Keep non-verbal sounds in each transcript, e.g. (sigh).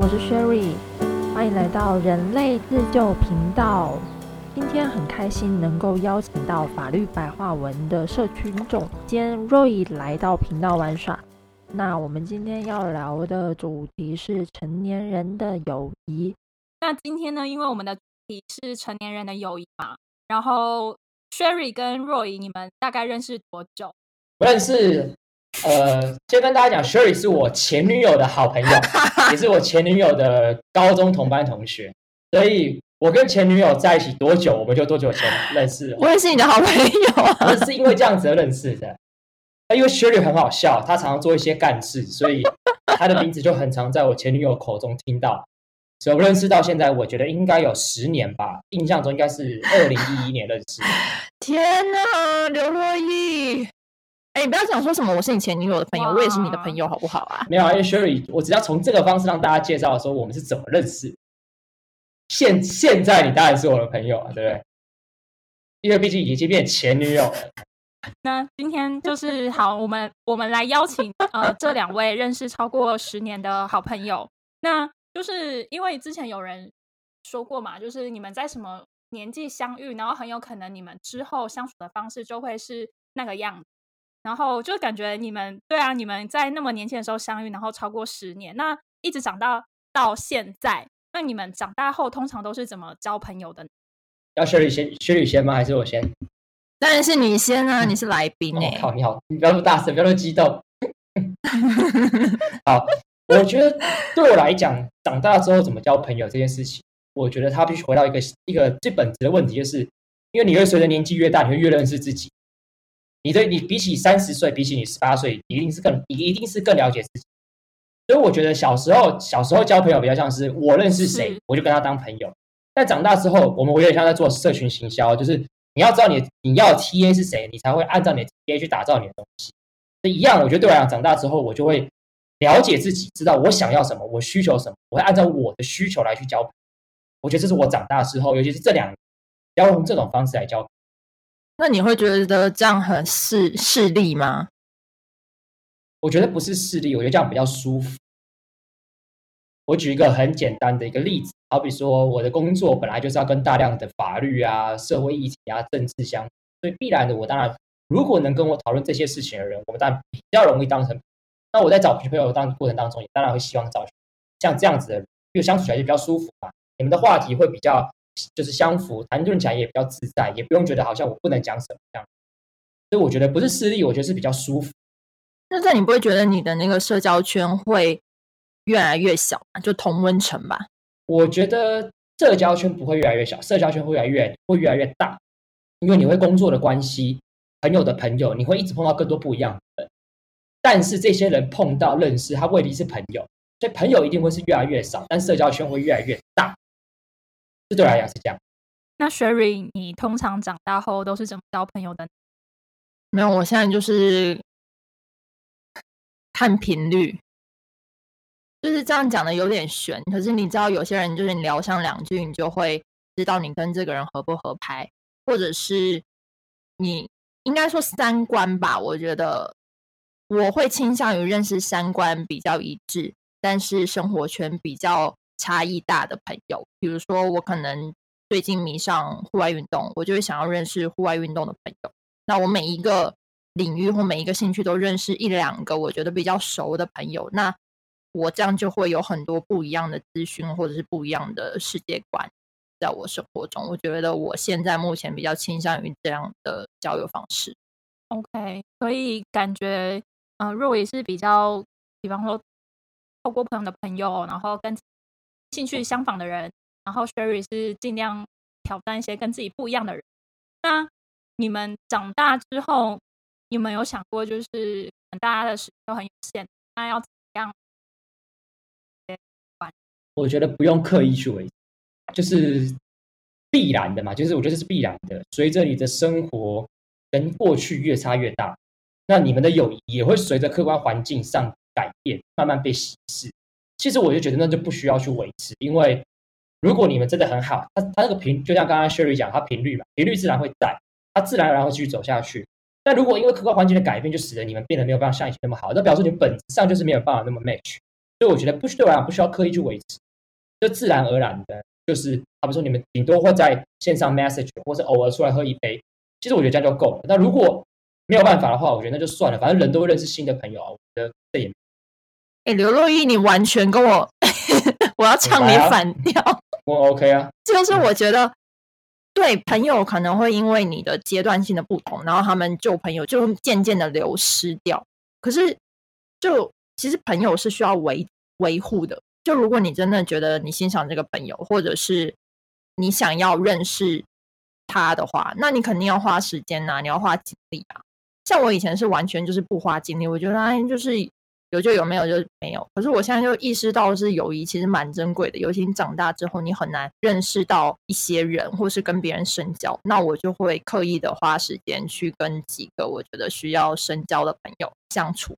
我是 Sherry，欢迎来到人类自救频道。今天很开心能够邀请到法律白话文的社群总监 Roy 来到频道玩耍。那我们今天要聊的主题是成年人的友谊。那今天呢，因为我们的主题是成年人的友谊嘛，然后 Sherry 跟 Roy，你们大概认识多久？不认识。呃，先跟大家讲，Sherry 是我前女友的好朋友，(laughs) 也是我前女友的高中同班同学，所以我跟前女友在一起多久，我们就多久前认识。我也是你的好朋友啊，是因为这样子而认识的。那因为 Sherry 很好笑，他常常做一些干事，所以他的名字就很常在我前女友口中听到。所以我认识到现在，我觉得应该有十年吧，印象中应该是二零一一年认识。天哪，刘若英！哎，你不要讲说什么我是你前女友的朋友，我也是你的朋友，好不好啊？没有啊，因为 Sherry，我只要从这个方式让大家介绍说我们是怎么认识。现现在你当然是我的朋友啊，对不对？因为毕竟已经变前女友了。(laughs) 那今天就是好，我们我们来邀请呃这两位认识超过十年的好朋友。那就是因为之前有人说过嘛，就是你们在什么年纪相遇，然后很有可能你们之后相处的方式就会是那个样子。然后就感觉你们对啊，你们在那么年轻的时候相遇，然后超过十年，那一直长到到现在，那你们长大后通常都是怎么交朋友的？要雪莉先，雪莉先吗？还是我先？当然是你先啊，你是来宾哎。好，你好，你不要那么大声，不要那么激动。(laughs) 好，我觉得对我来讲，长大之后怎么交朋友这件事情，我觉得他必须回到一个一个最本质的问题，就是因为你会随着年纪越大，你会越认识自己。你对你比起三十岁，比起你十八岁，一定是更你一定是更了解自己。所以我觉得小时候小时候交朋友比较像是我认识谁，我就跟他当朋友。但长大之后，我们有点像在做社群行销，就是你要知道你你要 T A 是谁，你才会按照你的 T A 去打造你的东西。这一样，我觉得对我来讲，长大之后我就会了解自己，知道我想要什么，我需求什么，我会按照我的需求来去交。我觉得这是我长大之后，尤其是这两，要用这种方式来交。那你会觉得这样很势势利吗？我觉得不是势利，我觉得这样比较舒服。我举一个很简单的一个例子，好比说我的工作本来就是要跟大量的法律啊、社会议题啊、政治相，所以必然的，我当然如果能跟我讨论这些事情的人，我们当然比较容易当成。那我在找女朋友当过程当中，也当然会希望找像这样子的人，因为相处起来就比较舒服嘛。你们的话题会比较。就是相符，谈论起来也比较自在，也不用觉得好像我不能讲什么这样。所以我觉得不是势利，我觉得是比较舒服。那在你不会觉得你的那个社交圈会越来越小吗？就同温层吧。我觉得社交圈不会越来越小，社交圈会越来越会越来越大，因为你会工作的关系，朋友的朋友，你会一直碰到更多不一样的人。但是这些人碰到认识，他未必是朋友，所以朋友一定会是越来越少，但社交圈会越来越大。这对来讲是这样。那 Sherry，你通常长大后都是怎么交朋友的？没有，我现在就是看频率，就是这样讲的有点悬。可是你知道，有些人就是你聊上两句，你就会知道你跟这个人合不合拍，或者是你应该说三观吧。我觉得我会倾向于认识三观比较一致，但是生活圈比较。差异大的朋友，比如说我可能最近迷上户外运动，我就会想要认识户外运动的朋友。那我每一个领域或每一个兴趣都认识一两个我觉得比较熟的朋友，那我这样就会有很多不一样的资讯或者是不一样的世界观在我生活中。我觉得我现在目前比较倾向于这样的交友方式。OK，所以感觉嗯，若也是比较，比方说透过朋友的朋友，然后跟。兴趣相仿的人，然后 Sherry 是尽量挑战一些跟自己不一样的人。那你们长大之后，你们有想过，就是大家的时间都很有限，那要怎么样？我觉得不用刻意去维，就是必然的嘛。就是我觉得是必然的。随着你的生活跟过去越差越大，那你们的友谊也会随着客观环境上改变，慢慢被稀释。其实我就觉得那就不需要去维持，因为如果你们真的很好，它它那个频就像刚刚 Sherry 讲，它频率嘛，频率自然会在，它自然而然会继续走下去。但如果因为客观环境的改变，就使得你们变得没有办法像以前那么好，那表示你本质上就是没有办法那么 match。所以我觉得不需对我讲不需要刻意去维持，就自然而然的，就是他们说你们顶多会在线上 message，或是偶尔出来喝一杯，其实我觉得这样就够了。那如果没有办法的话，我觉得那就算了，反正人都会认识新的朋友啊，我觉得这也哎，刘若英，你完全跟我，我要唱你反调。我 OK 啊。就是我觉得，对朋友可能会因为你的阶段性的不同，然后他们旧朋友就渐渐的流失掉。可是，就其实朋友是需要维维护的。就如果你真的觉得你欣赏这个朋友，或者是你想要认识他的话，那你肯定要花时间呐、你要花精力啊。像我以前是完全就是不花精力，我觉得哎，就是有就有，没有就没有。可是我现在就意识到，是友谊其实蛮珍贵的，尤其你长大之后，你很难认识到一些人，或是跟别人深交。那我就会刻意的花时间去跟几个我觉得需要深交的朋友相处。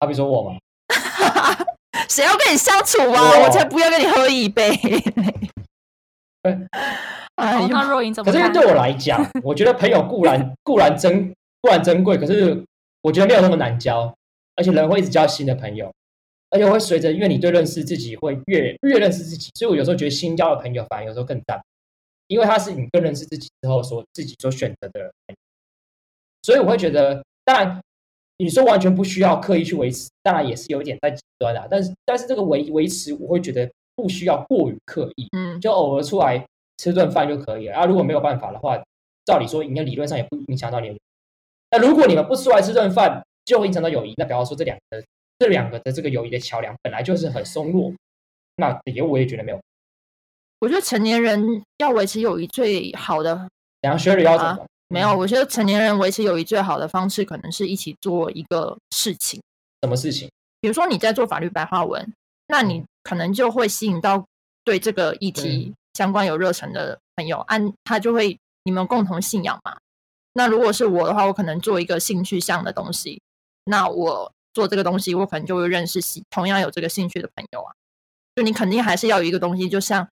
好比说我嘛，(laughs) 谁要跟你相处啊？我才不要跟你喝一杯。(laughs) 哎那若隐怎么看？可是对我来讲，我觉得朋友固然固然珍固然珍贵，可是我觉得没有那么难交，而且人会一直交新的朋友，而且会随着因为你对认识自己会越越认识自己，所以我有时候觉得新交的朋友反而有时候更赞，因为他是你更认识自己之后所自己所选择的人，所以我会觉得，当然你说完全不需要刻意去维持，当然也是有一点在极端啦，但是但是这个维维持，我会觉得不需要过于刻意，嗯，就偶尔出来吃顿饭就可以了。啊，如果没有办法的话，照理说应该理论上也不影响到你。那如果你们不出来吃顿饭就会影响到友谊，那比方说这两个这两个的这个友谊的桥梁本来就是很松落，那也我也觉得没有。我觉得成年人要维持友谊最好的然后 Sherry 要怎啊么？没有，我觉得成年人维持友谊最好的方式，可能是一起做一个事情。什么事情？比如说你在做法律白话文，那你可能就会吸引到对这个议题相关有热忱的朋友，按他就会你们共同信仰嘛。那如果是我的话，我可能做一个兴趣向的东西，那我做这个东西，我可能就会认识喜同样有这个兴趣的朋友啊。就你肯定还是要有一个东西，就像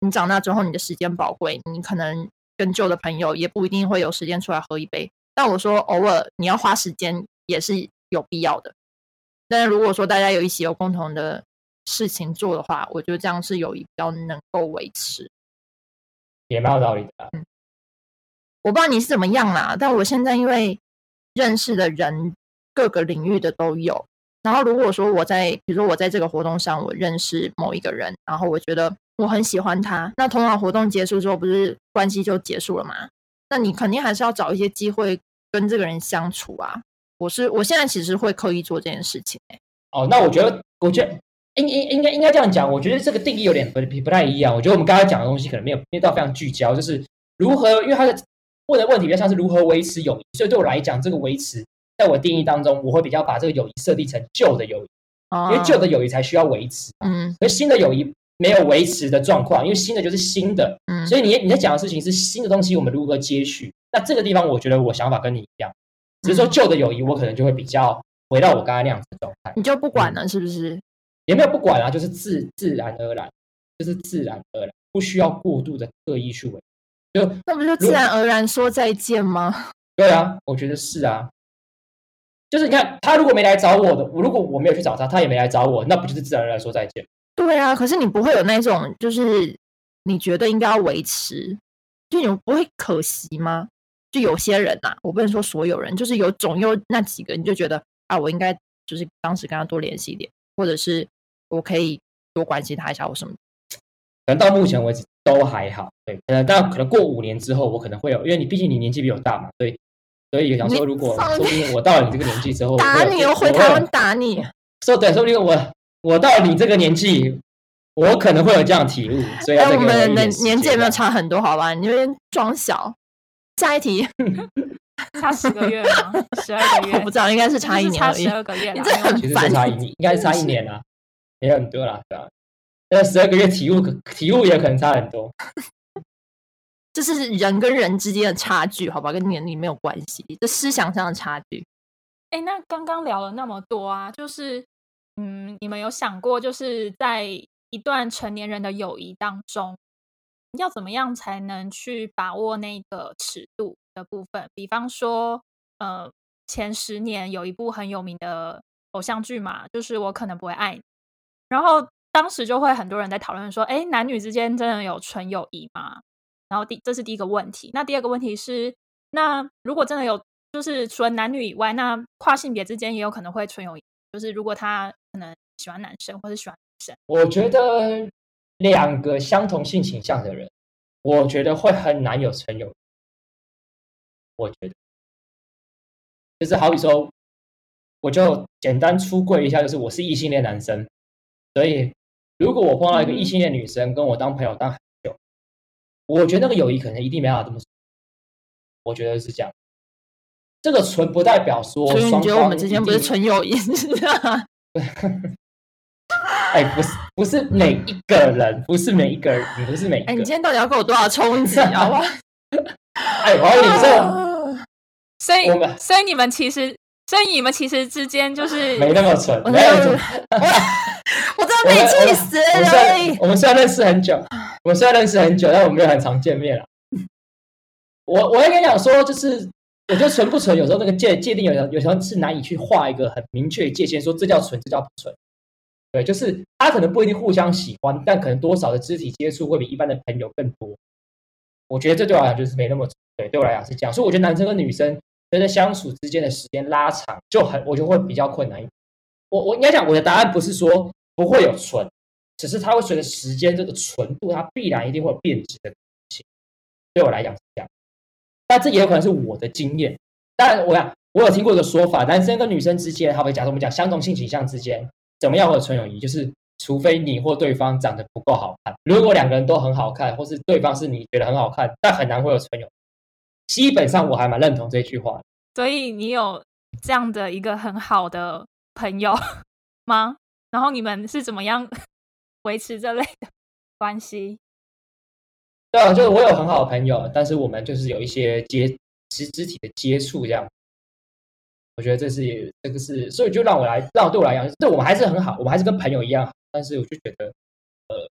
你长大之后，你的时间宝贵，你可能跟旧的朋友也不一定会有时间出来喝一杯。但我说偶尔你要花时间也是有必要的。但是如果说大家有一起有共同的事情做的话，我觉得这样是友谊比较能够维持。也蛮有道理的啊。我不知道你是怎么样啦，但我现在因为认识的人各个领域的都有，然后如果说我在比如说我在这个活动上我认识某一个人，然后我觉得我很喜欢他，那通常活动结束之后不是关系就结束了吗？那你肯定还是要找一些机会跟这个人相处啊。我是我现在其实会刻意做这件事情、欸，哦，那我觉得，我觉得应应应该应该这样讲，我觉得这个定义有点不不太一样。我觉得我们刚才讲的东西可能没有没有到非常聚焦，就是如何，因为他的问的问题比较像是如何维持友谊，所以对我来讲，这个维持在我定义当中，我会比较把这个友谊设定成旧的友谊，哦因为旧的友谊才需要维持，嗯而新的友谊没有维持的状况，因为新的就是新的，嗯，所以你你在讲的事情是新的东西，我们如何接续？那这个地方，我觉得我想法跟你一样，只是说嗯旧的友谊，我可能就会比较回到我刚刚那样子的状态。你就不管了是不是？也没有不管啊，就是自自然而然，就是自然而然，不需要过度的刻意去维。就那不就自然而然说再见吗？(laughs) 对啊，我觉得是啊。就是你看，他如果没来找我的，我如果我没有去找他，他也没来找我，那不就是自然而然说再见？对啊，可是你不会有那种，就是你觉得应该要维持，就你不会可惜吗？就有些人呐、我不能说所有人，就是有总有那几个，你就觉得啊，我应该就是当时跟他多联系一点，或者是我可以多关心他一下或什么的。可能到目前为止都还好，对，呃，但可能过五年之后，我可能会有，因为你毕竟你年纪比我大嘛，所以所以想说，如果放说不定我到了你这个年纪之后，(laughs) 打你哦，回台湾打你！说对，说不定我我到你这个年纪，我可能会有这样的体悟，所以我们的年纪也没有差很多？好吧，你这边装小。下一题，(laughs) 差十个月吗？十二个月？(laughs) 我不知道，应该是差一年而已十。二个月。你这很因为其实烦差一年，应该是差一年啦，也很多啦，对吧、那十二个月体悟可体悟也可能差很多。这是人跟人之间的差距，好吧，跟年龄没有关系，这思想上的差距。哎，那刚刚聊了那么多啊，就是嗯，你们有想过，就是在一段成年人的友谊当中，要怎么样才能去把握那个尺度的部分？比方说，呃，前十年有一部很有名的偶像剧嘛，就是《我可能不会爱你》。然后当时就会很多人在讨论说，哎，男女之间真的有纯友谊吗？然后第这是第一个问题。那第二个问题是，那如果真的有，就是除了男女以外，那跨性别之间也有可能会存有。就是如果他可能喜欢男生或者喜欢女生，我觉得两个相同性倾向的人，我觉得会很难有存有。我觉得就是好比说，我就简单出柜一下，就是我是异性恋男生，所以如果我碰到一个异性恋女生跟我当朋友当我觉得那个友谊可能一定没办法这么。我觉得是这样。这个纯不代表说，所以你觉得我们之间不是纯友谊？(laughs) 哎，不是，不是每一个人，不是每一个人，你不是每一个。哎，你今天到底要给我多少冲击啊？哇！(laughs) 哎，我要你这，所以，所以你们其实，所以你们其实之间就是 (laughs) 没那么纯，没有。我真的被气死了。我们虽然认识很久，我们虽然认识很久，但我们没有很常见面了。我，我要跟你讲说，就是。我觉得纯不纯，有时候那个界界定有有时候是难以去画一个很明确的界限，说这叫纯，这叫不纯。对，就是他可能不一定互相喜欢，但可能多少的肢体接触会比一般的朋友更多。我觉得这对我来讲就是没那么对，对我来讲是这样。所以我觉得男生跟女生在相处之间的时间拉长，就很我就会比较困难。我我应该讲我的答案不是说不会有纯，只是它会随着时间这个纯度，它必然一定会有变质的。对我来讲是这样。那这也有可能是我的经验，但我讲，我有听过一个说法，男生跟女生之间，好比假设我们讲相同性倾向之间，怎么样会有纯友谊？就是除非你或对方长得不够好看，如果两个人都很好看，或是对方是你觉得很好看，但很难会有纯友。基本上我还蛮认同这句话。所以你有这样的一个很好的朋友 (laughs) 吗？然后你们是怎么样维持这类的 (laughs) 关系？对啊，就是我有很好的朋友，但是我们就是有一些接肢肢体的接触，这样。我觉得这是这个是，所以就让我来，让对我来讲，对我们还是很好，我们还是跟朋友一样。但是我就觉得，呃，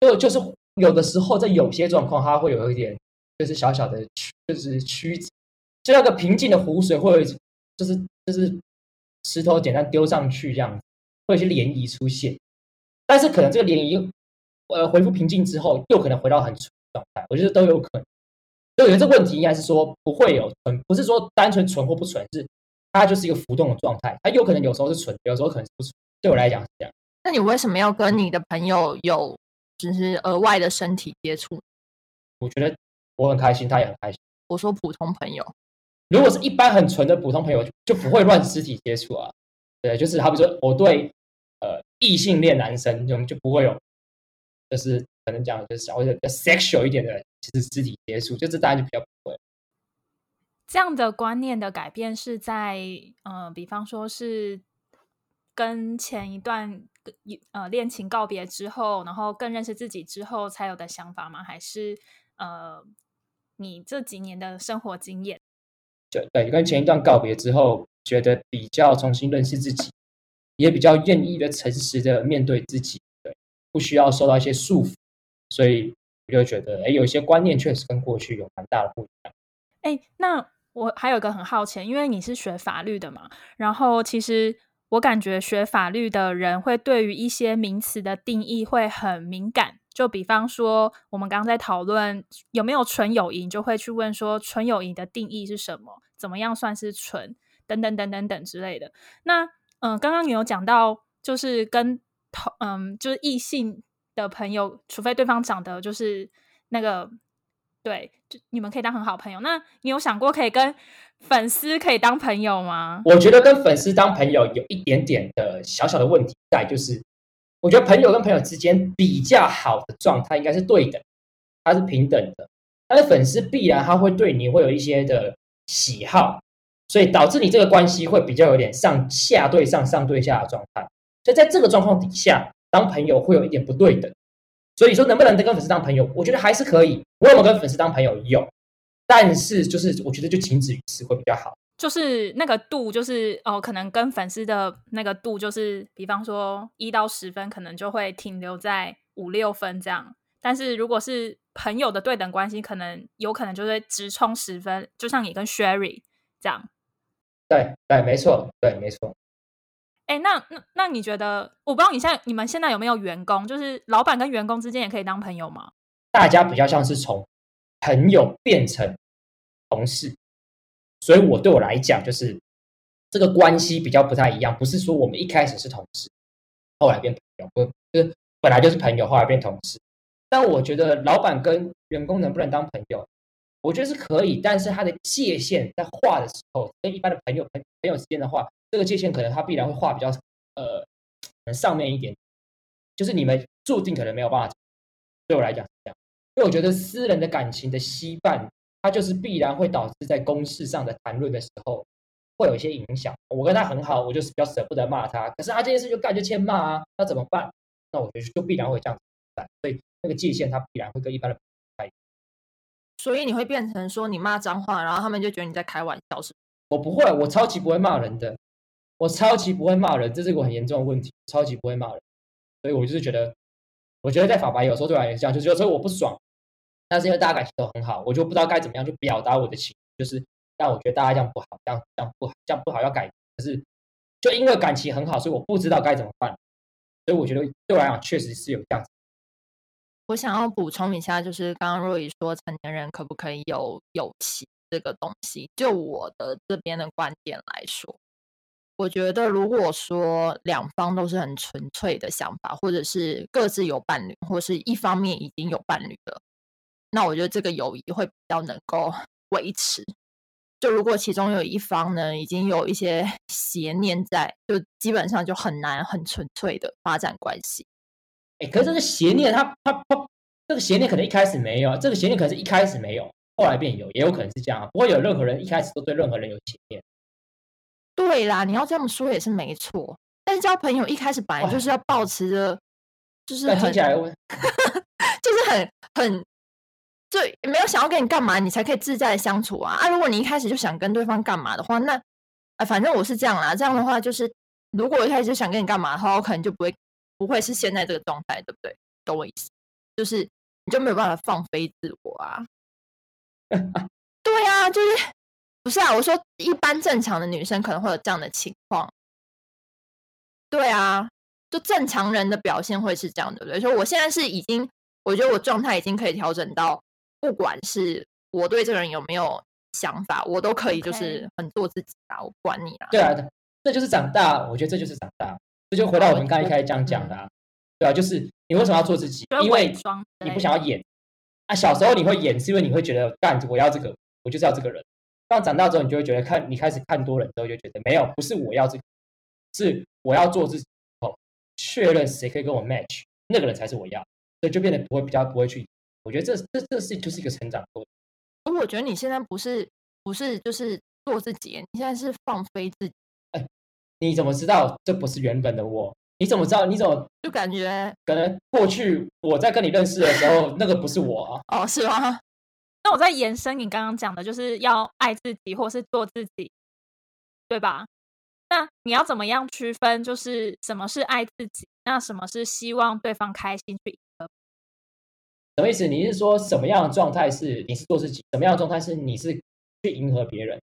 就就是有的时候在有些状况，它会有一点，就是小小的曲，就是曲折，就那个平静的湖水，会就是就是石头简单丢上去这样，会有些涟漪出现，但是可能这个涟漪。呃，恢复平静之后，又可能回到很纯状态，我觉得都有可能。所以，我觉得这个问题应该是说不会有纯，不是说单纯纯或不纯，是它就是一个浮动的状态。它有可能有时候是纯，有时候可能是不纯。对我来讲是这样。那你为什么要跟你的朋友有就是额外的身体接触？我觉得我很开心，他也很开心。我说普通朋友，如果是一般很纯的普通朋友，就不会乱肢体接触啊。对，就是好比说我对呃异性恋男生，就就不会有。就是可能讲就是稍微比较 sexual 一点的，其实肢体接触，就这大家就比较不会。这样的观念的改变是在呃，比方说是跟前一段呃恋情告别之后，然后更认识自己之后才有的想法吗？还是呃你这几年的生活经验？就对，跟前一段告别之后，觉得比较重新认识自己，也比较愿意的诚实的面对自己。对不需要受到一些束缚，所以我就觉得，哎，有一些观念确实跟过去有蛮大的不一样。哎，那我还有一个很好奇，因为你是学法律的嘛，然后其实我感觉学法律的人会对于一些名词的定义会很敏感。就比方说，我们刚刚在讨论有没有纯友谊，就会去问说，纯友谊的定义是什么？怎么样算是纯？等等等等等之类的。那嗯，刚刚你有讲到，就是跟同嗯，就是异性的朋友，除非对方长得就是那个，对，就你们可以当很好朋友。那你有想过可以跟粉丝可以当朋友吗？我觉得跟粉丝当朋友有一点点的小小的问题在，就是我觉得朋友跟朋友之间比较好的状态应该是对等，它是平等的。但是粉丝必然他会对你会有一些的喜好，所以导致你这个关系会比较有点上下对上、上对下的状态。所以在这个状况底下，当朋友会有一点不对等。所以说，能不能跟粉丝当朋友，我觉得还是可以。我有没有跟粉丝当朋友？有，但是就是我觉得就仅止于此会比较好。就是那个度，就是哦，可能跟粉丝的那个度，就是比方说一到十分，可能就会停留在五六分这样。但是如果是朋友的对等关系，可能有可能就会直冲十分，就像你跟 Sherry 这样。对对，没错，对没错。哎，那那那你觉得，我不知道你现在你们现在有没有员工，就是老板跟员工之间也可以当朋友吗？大家比较像是从朋友变成同事，所以我对我来讲，就是这个关系比较不太一样，不是说我们一开始是同事，后来变朋友，不就是本来就是朋友，后来变同事。但我觉得老板跟员工能不能当朋友，我觉得是可以，但是他的界限在画的时候，跟一般的朋友朋朋友之间的话，这个界限可能他必然会画比较呃，上面一点，就是你们注定可能没有办法。对我来讲是这样。因为我觉得私人的感情的羁绊，它就是必然会导致在公事上的谈论的时候，会有一些影响。我跟他很好，我就是比较舍不得骂他，可是他这件事就干就欠骂啊，那怎么办？那我觉得就必然会这样子。所以那个界限，它必然会跟一般的。所以你会变成说你骂脏话，然后他们就觉得你在开玩笑，是？我不会，我超级不会骂人的，我超级不会骂人，这是个很严重的问题，超级不会骂人。所以我就是觉得。我觉得在法白有时候对我来讲，就是有时候我不爽，但是因为大家感情都很好，我就不知道该怎么样去表达我的情，就是，但我觉得大家这样不好，这样这样不好，这样不好要改。可是，就因为感情很好，所以我不知道该怎么办。所以我觉得对我来讲，确实是有这样子。我想要补充一下，就是刚刚若雨说成年人可不可以有友情这个东西，就我的这边的观点来说。我觉得，如果说两方都是很纯粹的想法，或者是各自有伴侣，或是一方面已经有伴侣了，那我觉得这个友谊会比较能够 (laughs) 维持。就如果其中有一方呢，已经有一些 (laughs) 邪念在，就基本上就很难很纯粹的发展关系。哎，可是这个邪念，他他他，这个邪念可能一开始没有，这个邪念可能是一开始没有，后来变有，也有可能是这样。啊不会有任何人一开始都对任何人有邪念。对啦，你要这么说也是没错。但是交朋友一开始本来就是要保持着，就是很，(laughs) 就是很很，就没有想要跟你干嘛，你才可以自在的相处啊啊！如果你一开始就想跟对方干嘛的话，那啊，反正我是这样啦。这样的话，就是如果我一开始就想跟你干嘛的话，我可能就不会不会是现在这个状态，对不对？懂我意思？就是你就没有办法放飞自我啊。(laughs) 对啊，就是。不是啊，我说一般正常的女生可能会有这样的情况。对啊，就正常人的表现会是这样，对不对？所以我现在是已经，我觉得我状态已经可以调整到，不管是我对这个人有没有想法，我都可以就是很做自己啊，我管你啊。对啊，这就是长大，我觉得这就是长大。这就回到我们刚一开始这样讲的，啊，对啊，就是你为什么要做自己？因为你不想要演啊。小时候你会演，是因为你会觉得干，我要这个，我就是要这个人。但长大之后，你就会觉得看你开始看多人之后，就觉得没有，不是我要这个，是我要做自己。哦，确认谁可以跟我 match，那个人才是我要，所以就变得不会比较不会去。我觉得这这这是就是一个成长过程。我觉得你现在不是不是就是做自己，你现在是放飞自己。哎，你怎么知道这不是原本的我？你怎么知道？你怎么就感觉可能过去我在跟你认识的时候，(laughs) 那个不是我啊？哦，是吗？(laughs) 那我在延伸你刚刚讲的，就是要爱自己，或是做自己，对吧？那你要怎么样区分，就是什么是爱自己，那什么是希望对方开心去迎合？什么意思？你是说什么样的状态是你是做自己，什么样的状态是你是去迎合别人，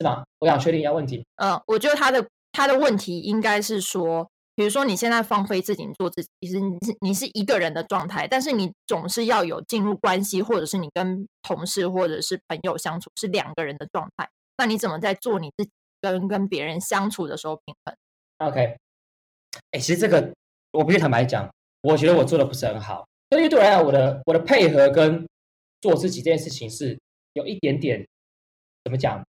是吗？我想确定一下问题。嗯，我觉得他的他的问题应该是说。比如说，你现在放飞自己做自己，其实你是你是一个人的状态，但是你总是要有进入关系，或者是你跟同事或者是朋友相处是两个人的状态。那你怎么在做你自己跟跟别人相处的时候平衡？OK，哎，其实这个我不是坦白讲，我觉得我做的不是很好。因为对我来讲，我的我的配合跟做自己这件事情是有一点点怎么讲？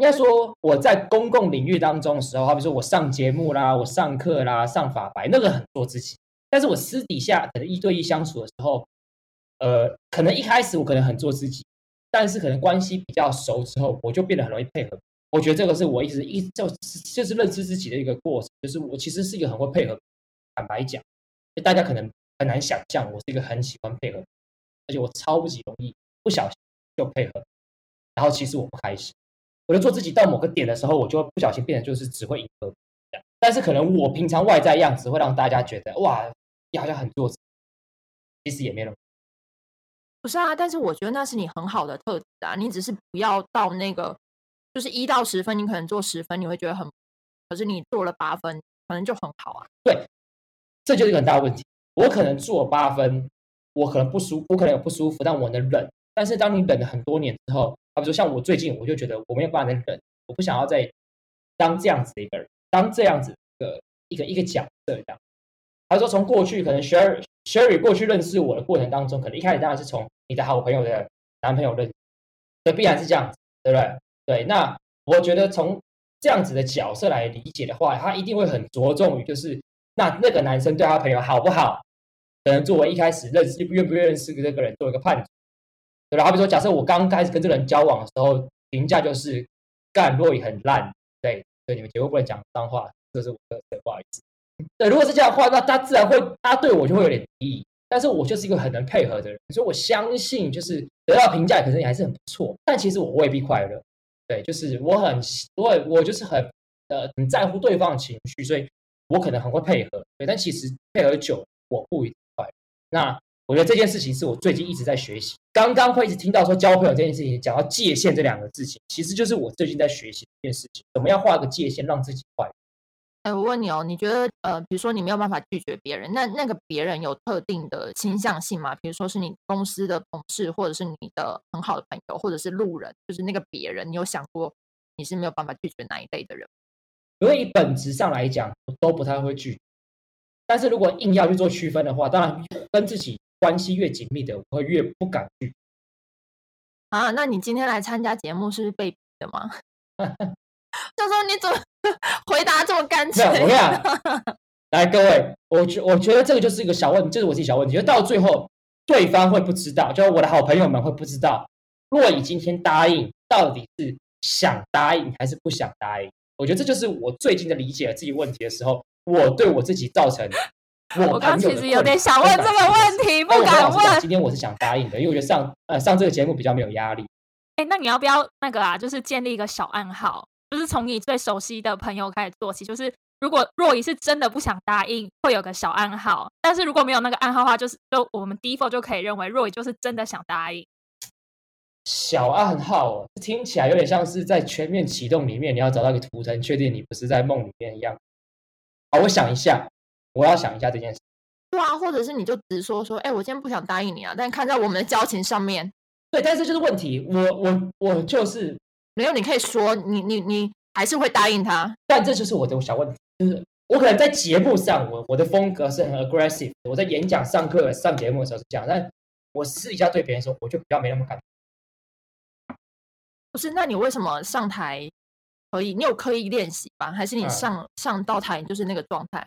应该说，我在公共领域当中的时候，好比说我上节目啦，我上课啦，上法白，那个很做自己。但是我私底下可能一对一相处的时候，呃，可能一开始我可能很做自己，但是可能关系比较熟之后，我就变得很容易配合。我觉得这个是我一直一就就是认知自己的一个过程，就是我其实是一个很会配合。坦白讲，大家可能很难想象，我是一个很喜欢配合，而且我超级容易不小心就配合，然后其实我不开心。我就做自己到某个点的时候，我就不小心变成就是只会迎合，但是可能我平常外在样子会让大家觉得哇，你好像很做，其实也没有。不是啊，但是我觉得那是你很好的特质啊，你只是不要到那个，就是一到十分，你可能做十分，你会觉得很，可是你做了八分，可能就很好啊。对这就是一个很大的问题。我可能做八分，我可能不舒服，我可能有不舒服，但我能忍。但是当你忍了很多年之后，比如说像我最近，我就觉得我没有办法忍，我不想要再当这样子的一个人，当这样子的一个一个角色这样。他说从过去可能 Sherry Sherry 过去认识我的过程当中，可能一开始当然是从你的好朋友的男朋友认识，这必然是这样子，对不对？对，那我觉得从这样子的角色来理解的话，他一定会很着重于就是那那个男生对他朋友好不好，可能作为一开始认识愿不愿意认识这个人做一个判断。对吧？好比说，假设我刚开始跟这个人交往的时候，评价就是干若雨很烂，对，对，你们绝对不能讲脏话，这是我的不好意思。对，如果是这样的话，那他自然会，他对我就会有点敌意。但是我就是一个很能配合的人，所以我相信，就是得到评价，可是你还是很不错。但其实我未必快乐。对，就是我很，我我就是很呃很在乎对方的情绪，所以我可能很会配合。对，但其实配合久，我不一定快乐。那。我觉得这件事情是我最近一直在学习。刚刚会一直听到说交朋友这件事情，讲到界限这两个字情，其实就是我最近在学习一件事情，怎么样画个界限，让自己快乐。哎，我问你哦，你觉得呃，比如说你没有办法拒绝别人，那那个别人有特定的倾向性吗？比如说是你公司的同事，或者是你的很好的朋友，或者是路人，就是那个别人，你有想过你是没有办法拒绝哪一类的人？因为以本质上来讲，我都不太会拒。但是如果硬要去做区分的话，当然跟自己。关系越紧密的，我会越不敢去啊。那你今天来参加节目是被逼的吗？(laughs) 就说你怎么回答这么干脆？我跟你讲，(laughs) 来各位，我觉我觉得这个就是一个小问题，这是我自己小问题。就到最后，对方会不知道，就我的好朋友们会不知道，若你今天答应，到底是想答应还是不想答应？我觉得这就是我最近的理解自己问题的时候，我对我自己造成。我刚其实有点想问这个问题，不敢问。今天我是想答应的，因为我觉得上呃上这个节目比较没有压力。哎，那你要不要那个啊？就是建立一个小暗号，就是从你最熟悉的朋友开始做起。就是如果若仪是真的不想答应，会有个小暗号；但是如果没有那个暗号的话，就是就我们 default 就可以认为若仪就是真的想答应。小暗号听起来有点像是在全面启动里面，你要找到一个图层，确定你不是在梦里面一样。好，我想一下。我要想一下这件事，对啊，或者是你就直说说，哎，我今天不想答应你啊，但看在我们的交情上面，对，但是就是问题，我我我就是没有，你可以说你你你还是会答应他，但这就是我的小问题，就是我可能在节目上，我我的风格是很 aggressive，我在演讲、上课、上节目的时候是这样，但我私底下对别人说，我就比较没那么敢。不是，那你为什么上台可以？你有刻意练习吧？还是你上上到台就是那个状态？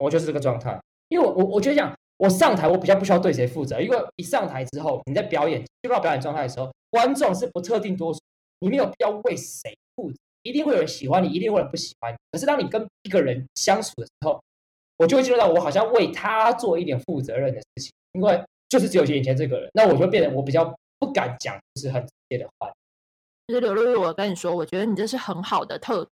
我就是这个状态，因为我我我觉得讲，我上台我比较不需要对谁负责，因为一上台之后，你在表演进入到表演状态的时候，观众是不特定多数，你没有必要为谁负责，一定会有人喜欢你，一定会有人不喜欢你。可是当你跟一个人相处的时候，我就会进入到我好像为他做一点负责任的事情，因为就是只有眼前这个人，那我就变得我比较不敢讲就是很直接的话。就是刘露露，我跟你说，我觉得你这是很好的特。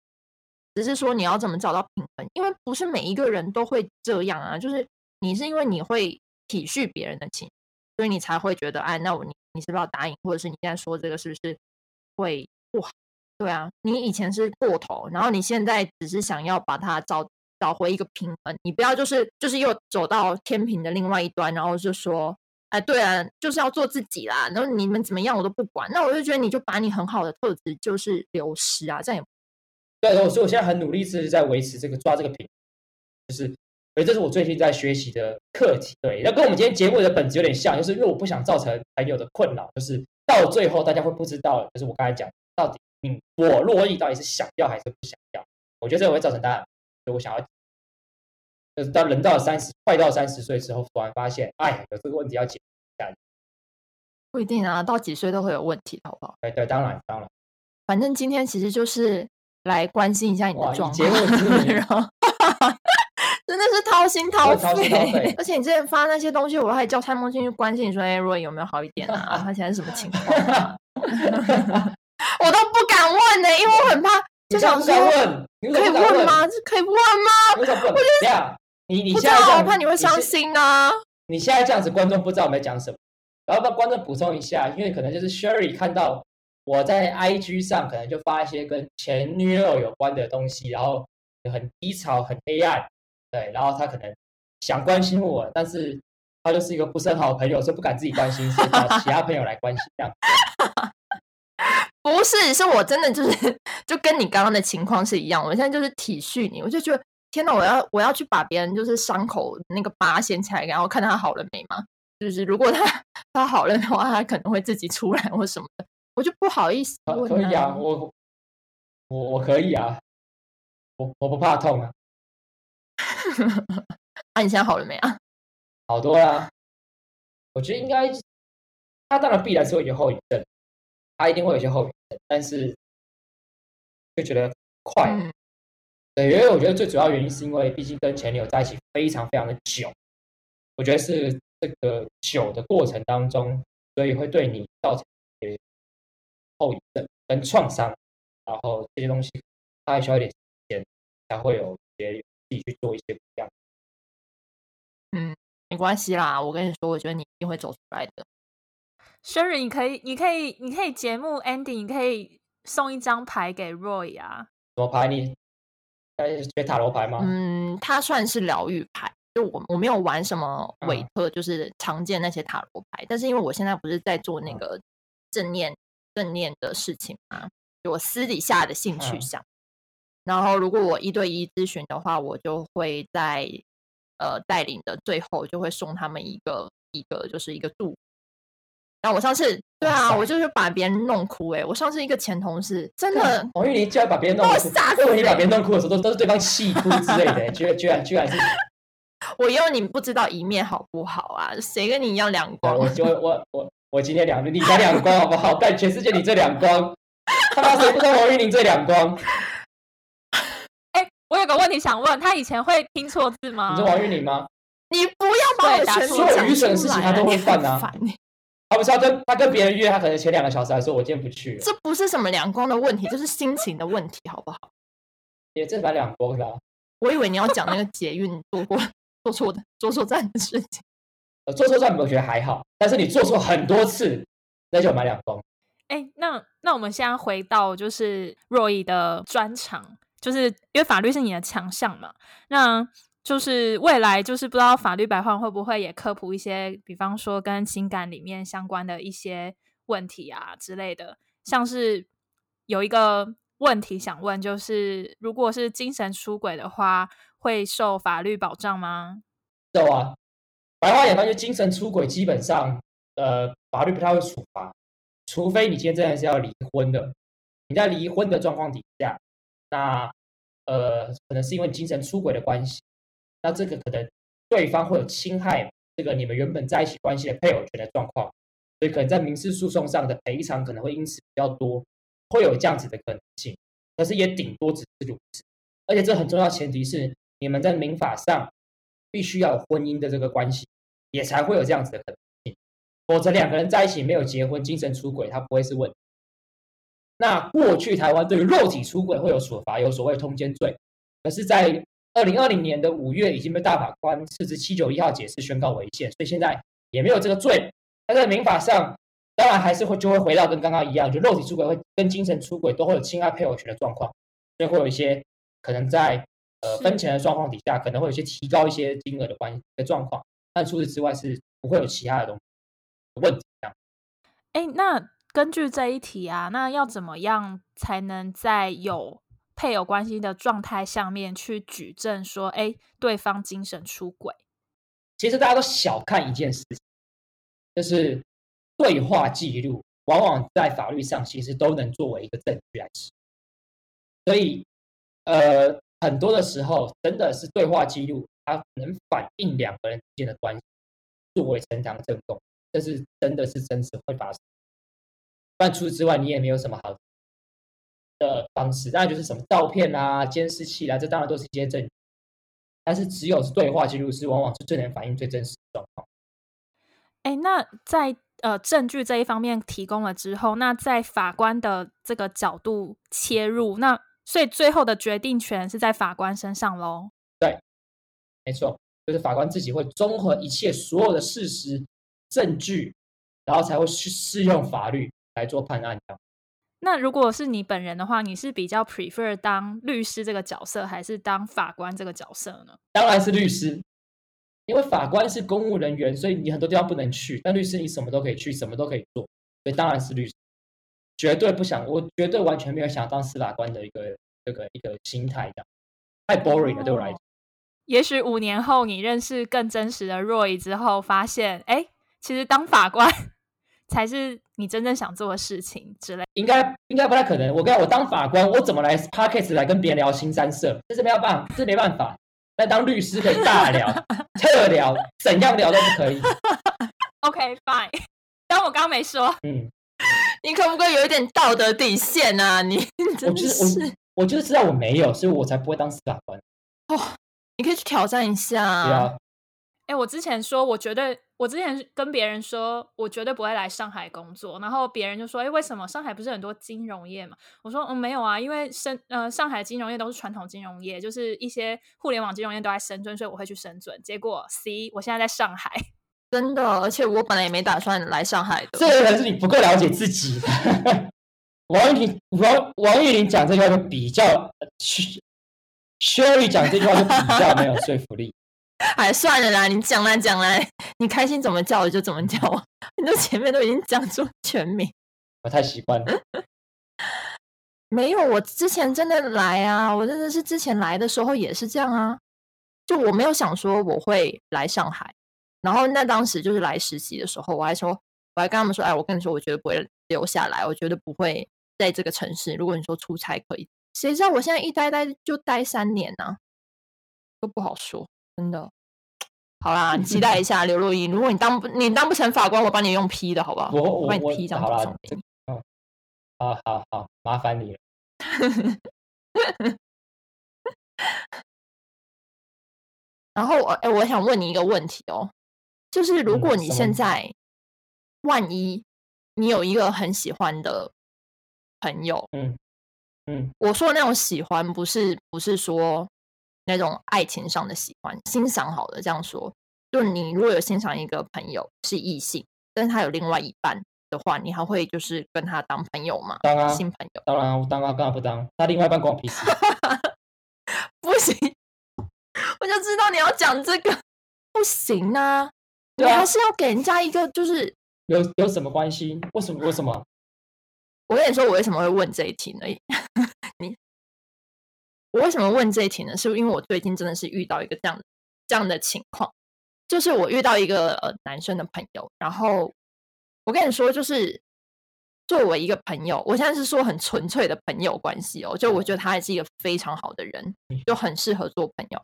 只是说你要怎么找到平衡，因为不是每一个人都会这样啊。就是你是因为你会体恤别人的情，所以你才会觉得，哎，那我你你是不是要答应，或者是你现在说这个是不是会不好？对啊，你以前是过头，然后你现在只是想要把它找找回一个平衡，你不要就是就是又走到天平的另外一端，然后就说，哎，对啊，就是要做自己啦。然后你们怎么样我都不管，那我就觉得你就把你很好的特质就是流失啊，这样也。对，所以我现在很努力是在维持这个抓这个平，就是，所以这是我最近在学习的课题。对，那跟我们今天节目的本质有点像，就是因为我不想造成朋友的困扰，就是到最后大家会不知道，就是我刚才讲到底，嗯，我洛伊到底是想要还是不想要？我觉得这个会造成大家，所以我想要，就是到人到三十，快到三十岁之后，突然发现，哎，有这个问题要解决。不一定啊，到几岁都会有问题，好不好？对对，当然当然。反正今天其实就是。来关心一下你的状况，(laughs) 然后 (laughs) 真的是掏心掏肺，而且你之前发那些东西，我还叫蔡梦欣去关心你说：“哎，若有没有好一点啊？他现在是什么情况？” (laughs) 我都不敢问呢，因为我很怕，就想说可以问吗？可以问吗？我觉得你你现在我怕你会伤心啊！你现在这样子，观众不知道我们在讲什么，然后帮观众补充一下，因为可能就是 Sherry 看到。我在 IG 上可能就发一些跟前女友有关的东西，然后很低潮、很黑暗，对，然后他可能想关心我，但是他就是一个不是很好的朋友，所以不敢自己关心，所以找其他朋友来关心这样。(laughs) 不是，是我真的就是就跟你刚刚的情况是一样，我现在就是体恤你，我就觉得天哪，我要我要去把别人就是伤口那个疤掀起来，然后看他好了没吗？就是如果他他好了的话，他可能会自己出来或什么的，我就不好意思啊问可以啊，我我我可以啊，我我不怕痛啊，(laughs) 啊，你现在好了没啊？好多啦。我觉得应该，他当然必然是会有后遗症，他一定会有一些后遗症，但是就觉得快，嗯对，因为我觉得最主要原因是因为，毕竟跟前女友在一起非常非常的久，我觉得是这个久的过程当中，所以会对你造成一些后遗症跟创伤，然后这些东西它还需要一点时间，才会有一些自己去做一些不一样。嗯，没关系啦，我跟你说，我觉得你一定会走出来的。Sherry，你可以，你可以，你可以节目 ending，你可以送一张牌给 Roy 啊。什么牌你？呃，学塔罗牌吗？嗯，它算是疗愈牌，就我我没有玩什么韦嗯特，就是常见那些塔罗牌，但是因为我现在不是在做那嗯个正念正念的事情嘛，就我私底下的性取嗯。然后如果我一对一咨询的话，我就会在呃带领的最后就会送他们一个一个就是一个祝福。然后我上次对啊，我就是把别人弄哭诶、我上次一个前同事真的王玉玲居然把别人弄哭，吓死我以为你把欸别人弄哭的时候，都都是对方气哭之类的，居然居然居然是，(laughs) 我因为你不知道一面好不好啊？谁跟你一样两光？我就我我我今天两你才两光好不好？但全世界你最两光，他妈谁不知道王玉玲最两光？(laughs) 哎，我有个问题想问，他以前会听错字吗你？说王玉玲吗？你不要把我全对打错部所有愚蠢的事情他都会犯啊他不是要跟他跟别人约，他可能前两个小时还说我今天不去了，这不是什么两光的问题，这是心情的问题，好不好？也正反两光的啊、我以为你要讲那个捷运做过坐错的坐错站的事情。呃做错站我觉得还好，但是你做错很多次，那就蛮两光。哎，那那我们现在回到就是 Roy 的专长，就是因为法律是你的强项嘛，那就是未来就是不知道法律白话会不会也科普一些，比方说跟情感里面相关的一些问题啊之类的，像是有一个问题想问，就是如果是精神出轨的话，会受法律保障吗？有啊，白话眼翻就精神出轨，基本上呃法律不太会处罚，除非你今天真的是要离婚的。你在离婚的状况底下，那呃可能是因为精神出轨的关系，那这个可能对方会有侵害这个你们原本在一起关系的配偶权的状况，所以可能在民事诉讼上的赔偿可能会因此比较多，会有这样子的可能性，但是也顶多只是如此。而且这很重要，前提是你们在民法上必须要有婚姻的这个关系，也才会有这样子的可能性。否则两个人在一起没有结婚，精神出轨，它不会是问题。那过去台湾对于肉体出轨会有处罚，有所谓通奸罪，可是，在二零二零年的五月已经被大法官斥之七九一号解释宣告违宪，所以现在也没有这个罪。但在民法上，当然还是会就会回到跟刚刚一样，就肉体出轨会跟精神出轨都会有侵害配偶权的状况，所以会有一些可能在呃是分钱的状况底下，可能会有一些提高一些金额的关的状况，但除此之外是不会有其他的东西问题这样。哎，那根据这一题啊，那要怎么样才能在有配偶关系的状态下面去举证说，哎，对方精神出轨？其实大家都小看一件事情，就是对话记录，往往在法律上其实都能作为一个证据来使用。所以，呃，很多的时候真的是对话记录，它能反映两个人之间的关系，作为呈堂证供，这是真的是真实会发生。但除此之外，你也没有什么好的方式，当然就是什么照片啦、监视器啦，这当然都是一些证据。但是只有是对话记录是往往是最能反映最真实的状况。哎，那在呃证据这一方面提供了之后，那在法官的这个角度切入，那所以最后的决定权是在法官身上喽。对没错，就是法官自己会综合一切所有的事实证据，然后才会去适用法律来做判案的。那如果是你本人的话，你是比较 prefer 当律师这个角色，还是当法官这个角色呢？当然是律师，因为法官是公务人员，所以你很多地方不能去。但律师你什么都可以去，什么都可以做，所以当然是律师。绝对不想，我绝对完全没有想当司法官的一个这个一个心态，的太 boring 了对我来讲。也许五年后你认识更真实的 Roy 之后，发现哎，其实当法官 (laughs) 才是你真正想做的事情之类。应该应该不太可能。我跟我当法官，我怎么来 Parkes 来跟别人聊新三色？这是没有办法，这没办法。但当律师可以大聊、(laughs) 特聊，怎样聊都不可以。(laughs) OK fine，当我刚刚没说。嗯，(laughs) 你可不可以有一点道德底线啊？你我就是我，我就是知道我没有，所以我才不会当司法官。哦，你可以去挑战一下。啊。哎，我之前说，我绝对，我之前跟别人说，我绝对不会来上海工作。然后别人就说，哎，为什么？上海不是很多金融业嘛？我说，嗯，没有啊，因为深，呃，上海金融业都是传统金融业，就是一些互联网金融业都在深圳，所以我会去深圳。结果，C，我现在在上海，真的，而且我本来也没打算来上海的。这个人是你不够了解自己。王玉林，王王玉林讲这句话就比较，Sherry 讲这句话就比较没有说服力。(laughs) 哎，算了啦，你讲来讲来，你开心怎么叫我就怎么叫。(laughs) 你都前面都已经讲出全名，我太习惯了。(laughs) 没有，我之前真的来啊，我真的是之前来的时候也是这样啊。就我没有想说我会来上海，然后那当时就是来实习的时候，我还说，我还跟他们说，哎，我跟你说，我觉得不会留下来，我觉得不会在这个城市。如果你说出差可以，谁知道我现在一待待就待三年呢，都不好说。真的，好啦，你期待一 (laughs) 下刘若英。如果你当不你当不成法官，我帮你用 P 的好不好？我我帮你 P 一张好了，嗯，好好好，麻烦你了。(laughs) 然后我哎，我想问你一个问题哦，就是如果你现在万一你有一个很喜欢的朋友，嗯嗯，我说的那种喜欢，不是不是说。那种爱情上的喜欢，欣赏好的这样说，就你如果有欣赏一个朋友是异性，但是他有另外一半的话，你还会就是跟他当朋友吗？当啊，新朋友。当然，我当啊，干嘛不当？他另外一半关我屁事。(laughs) 不行，(laughs) 我就知道你要讲这个，(laughs) 不行啊！你还是要给人家一个，就是有有什么关系？为什么？为什么？我跟你说，我为什么会问这一题呢？(laughs) 你。我为什么问这一题呢？是因为我最近真的是遇到一个这样这样的情况，就是我遇到一个呃男生的朋友，然后我跟你说，就是作为一个朋友，我现在是说很纯粹的朋友关系哦，就我觉得他还是一个非常好的人，就很适合做朋友。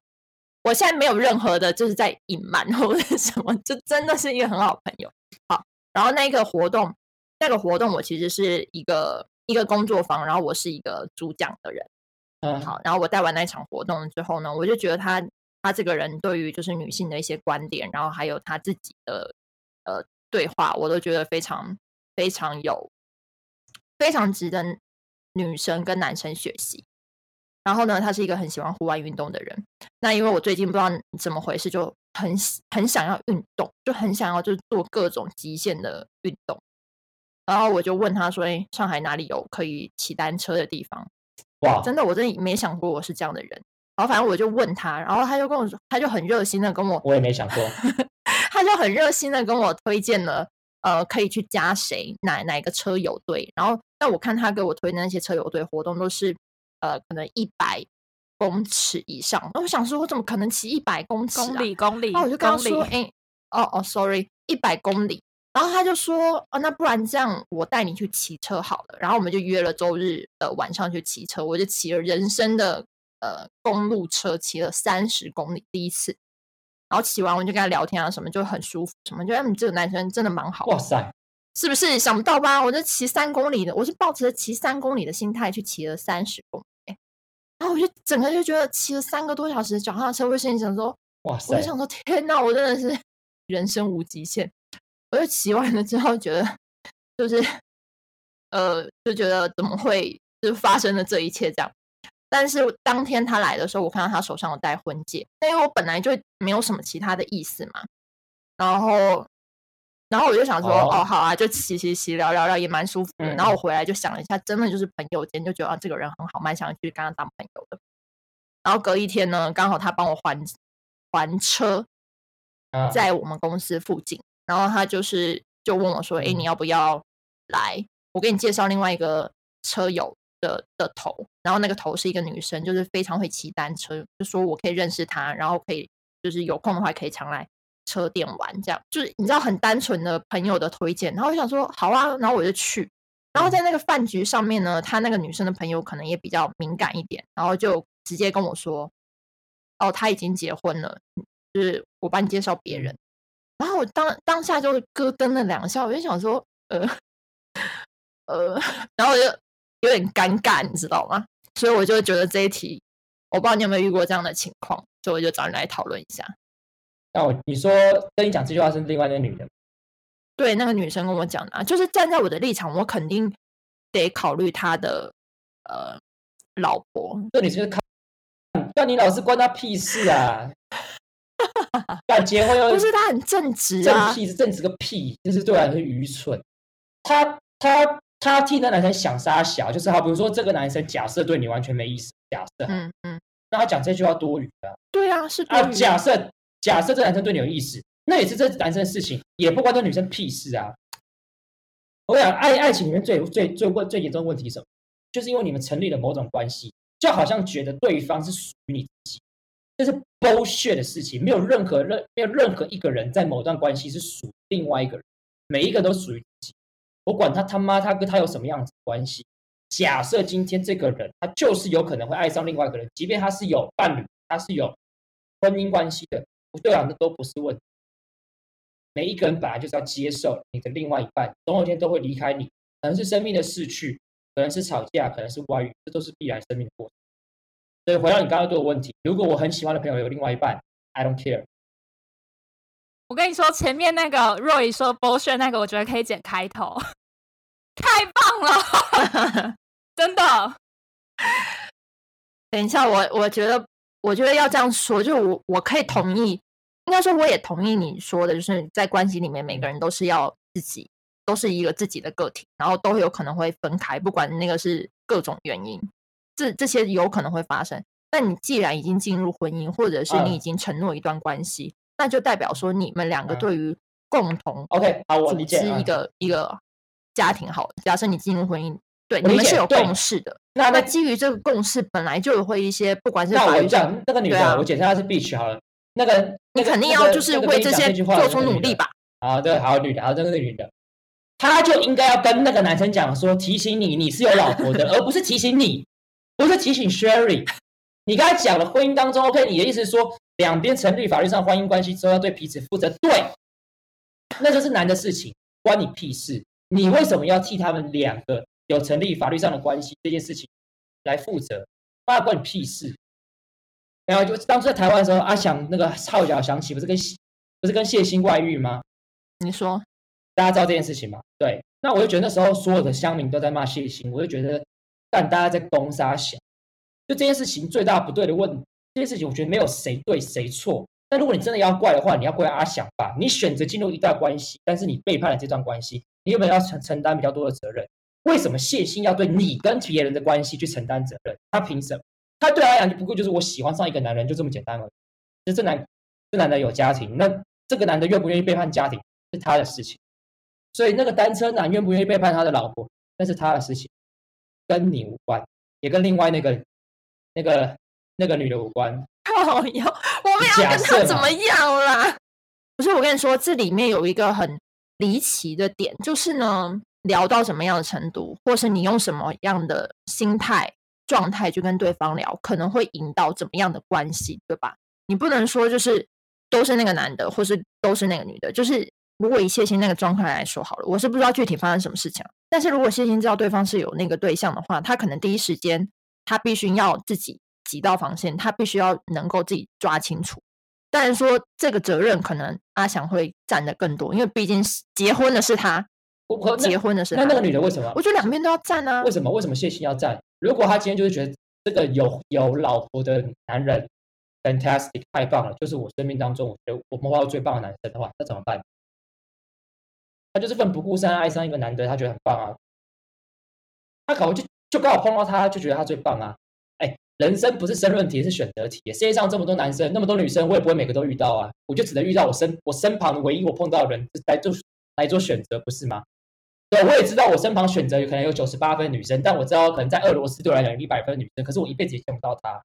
我现在没有任何的就是在隐瞒或者什么，就真的是一个很好朋友。好，然后那个活动，那个活动我其实是一个一个工作坊，然后我是一个主讲的人。嗯，好。然后我带完那场活动之后呢，我就觉得他他这个人对于就是女性的一些观点，然后还有他自己的呃对话，我都觉得非常非常有非常值得女生跟男生学习。然后呢，他是一个很喜欢户外运动的人。那因为我最近不知道怎么回事，就很很想要运动，就很想要就是做各种极限的运动。然后我就问他说：“哎，上海哪里有可以骑单车的地方？”哇，真的，我真的没想过我是这样的人。然后反正我就问他，然后他就跟我说，他就很热心的跟我，我也没想过，(laughs) 他就很热心的跟我推荐了，呃，可以去加谁哪哪个车友队。然后，但我看他给我推的那些车友队活动都是，呃，可能一百公尺以上。那我想说，我怎么可能骑一百公尺？公里，公里。那我就跟他说，哎，哦哦，sorry，一百公里。然后他就说：“哦，那不然这样，我带你去骑车好了。”然后我们就约了周日的晚上去骑车。我就骑了人生的呃公路车，骑了三十公里，第一次。然后骑完我就跟他聊天啊，什么就很舒服，什么觉得你这个男生真的蛮好。哇塞，是不是想不到吧？我就骑三公里的，我是抱着骑三公里的心态去骑了三十公里。然后我就整个就觉得骑了三个多小时的脚踏车，我心里想说：“哇塞！”我就想说：“天哪，我真的是人生无极限。”我就骑完了之后，觉得就是，呃，就觉得怎么会就发生了这一切这样？但是当天他来的时候，我看到他手上有戴婚戒，因为我本来就没有什么其他的意思嘛。然后然后我就想说，哦哦，好啊，就骑骑骑聊聊聊，也蛮舒服的。嗯然后我回来就想了一下，真的就是朋友间，就觉得啊，这个人很好，蛮想去跟他当朋友的。然后隔一天呢，刚好他帮我还还车，啊，在我们公司附近，然后他就是就问我说：“哎、嗯你要不要来？我给你介绍另外一个车友的的头，然后那个头是一个女生，就是非常会骑单车，就说我可以认识她，然后可以就是有空的话可以常来车店玩，这样就是你知道很单纯的朋友的推荐。然后我想说好啊，然后我就去。然后在那个饭局上面呢，他那个女生的朋友可能也比较敏感一点，然后就直接跟我说：“哦，他已经结婚了，就是我帮你介绍别人。然后我当当下就咯噔了两下，我就想说，呃呃，(laughs) 然后我就有点尴尬，你知道吗？所以我就觉得这一题，我不知道你有没有遇过这样的情况，所以我就找你来讨论一下。那我你说跟你讲这句话是另外那个女的，对，那个女生跟我讲的、啊，就是站在我的立场，我肯定得考虑她的呃老婆。这女生就是看，那你老是关他屁事啊！干结婚又不是他很正直啊正，屁是正直个屁，就是对我来说愚蠢。他他他替那男生想杀小，就是好，比如说这个男生假设对你完全没意思，假设，嗯嗯，那他讲这句话多余啊。对啊，是多啊，余假设假设这男生对你有意思，那也是这男生的事情，也不关这女生屁事啊。我跟你讲，爱爱情里面最最最问最严重的问题是什么？就是因为你们成立了某种关系，就好像觉得对方是属于你自己，这是 bullshit 的事情。没有任何任没有任何一个人在某段关系是属于另外一个人，每一个都属于自己。我管他他妈他跟他有什么样子的关系。假设今天这个人他就是有可能会爱上另外一个人，即便他是有伴侣，他是有婚姻关系的，对啊，那都不是问题。每一个人本来就是要接受你的另外一半，总有一天都会离开你，可能是生命的逝去，可能是吵架，可能是外遇，这都是必然生命的过程。所以回到你刚刚对我的问题，如果我很喜欢的朋友有另外一半，I don't care。我跟你说，前面那个 Roy 说 bullshit 那个，我觉得可以剪开头，太棒了，(laughs) 真的。等一下，我我觉得，我觉得要这样说，就是我我可以同意，应该说我也同意你说的，就是在关系里面，每个人都是要自己，都是一个自己的个体，然后都有可能会分开，不管那个是各种原因，这这些有可能会发生。但你既然已经进入婚姻，或者是你嗯已经承诺一段关系，那就代表说你们两个嗯对于共同 OK，好，我理解啊织一个一个家庭好了。假设你进入婚姻，对你们是有共识的。那那那基于这个共识，本来就有会一些，不管是那我法律上，讲那个女的，啊我解释她是 bitch 好了。那个你那个肯定要就是为这些做出努力吧。啊，对，好女的，好，这个女的，她就应该要跟那个男生讲说，提醒你你是有老婆的，(laughs) 而不是提醒你，不是提醒 Sherry。你刚才讲了婚姻当中，OK，你的意思是说，两边成立法律上婚姻关系之后要对彼此负责，对，那就是男的事情，关你屁事。你为什么要替他们两个有成立法律上的关系这件事情来负责？妈的，关你屁事！然后就当初在台湾的时候，阿翔那个号角响起，不是跟不是跟谢欣外遇吗？你说，大家知道这件事情吗？对，那我就觉得那时候所有的乡民都在骂谢欣，我就觉得，但大家在攻杀小，就这件事情最大不对的问，这件事情我觉得没有谁对谁错。那如果你真的要怪的话，你要怪阿翔吧。你选择进入一段关系，但是你背叛了这段关系，你有没有要承承担比较多的责任？为什么谢欣要对你跟别人的关系去承担责任？他凭什么？他对他来讲就不过就是我喜欢上一个男人，就这么简单而已。就这男这男的有家庭，那这个男的愿不愿意背叛家庭是他的事情。所以那个单车男愿不愿意背叛他的老婆，那是他的事情，跟你无关，也跟另外那个那个那个女的无关。靠呀，我们要跟他怎么样啦？不是，我跟你说，这里面有一个很离奇的点，就是呢，聊到什么样的程度，或是你用什么样的心态状态去跟对方聊，可能会引导怎么样的关系，对吧？你不能说就是都是那个男的，或是都是那个女的，就是如果以谢欣那个状况来说好了，我是不知道具体发生什么事情，但是如果谢欣知道对方是有那个对象的话，他可能第一时间他必须要自己挤到防线，他必须要能够自己抓清楚。但是说这个责任可能阿翔会占的更多，因为毕竟是结婚的是他，我结婚的是他。那那个女的为什么？我觉得两边都要站啊为。什么？为什么谢欣要站？如果他今天就是觉得这个有有老婆的男人 fantastic 太棒了，就是我生命当中我觉得我摸到最棒的男生的话，那怎么办？他就是奋不顾身爱上一个男的，他觉得很棒啊。她搞就就刚好碰到他，就觉得他最棒啊。哎，人生不是申论题，是选择题。世界上这么多男生，那么多女生，我也不会每个都遇到啊。我就只能遇到我身我身旁唯一我碰到的人来做来做选择，不是吗？对，我也知道我身旁选择有可能有九十八分女生，但我知道可能在俄罗斯对我来讲有一百分女生，可是我一辈子也见不到她。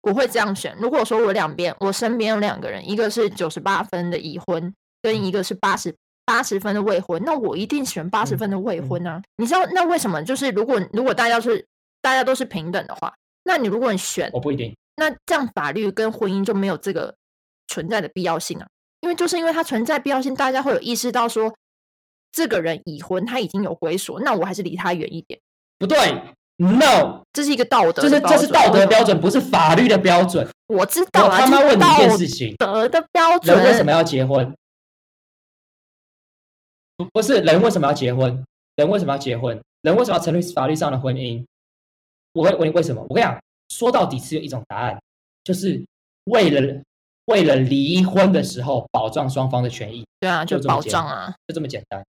我会这样选。如果说我两边，我身边有两个人，一个是九十八分的已婚，跟一个是八十八十分的未婚，那我一定选八十分的未婚啊！你知道那为什么？就是如果如果大家是大家都是平等的话，那你如果你选，我不一定。那这样法律跟婚姻就没有这个存在的必要性啊！因为就是因为它存在必要性，大家会有意识到说，这个人已婚，他已经有归属，那我还是离他远一点。不对。No，这是一个道德，这是这是道德标准，不是法律的标准。我知道啊，他妈问你一件事情：道德的标准，人为什么要结婚？不不是人为什么要结婚？人为什么要结婚？人为什么要成立法律上的婚姻？我问为为什么？我跟你讲，说到底只有一种答案，就是为了为了离婚的时候保障双方的权益。对啊，就保障啊，就这么简单。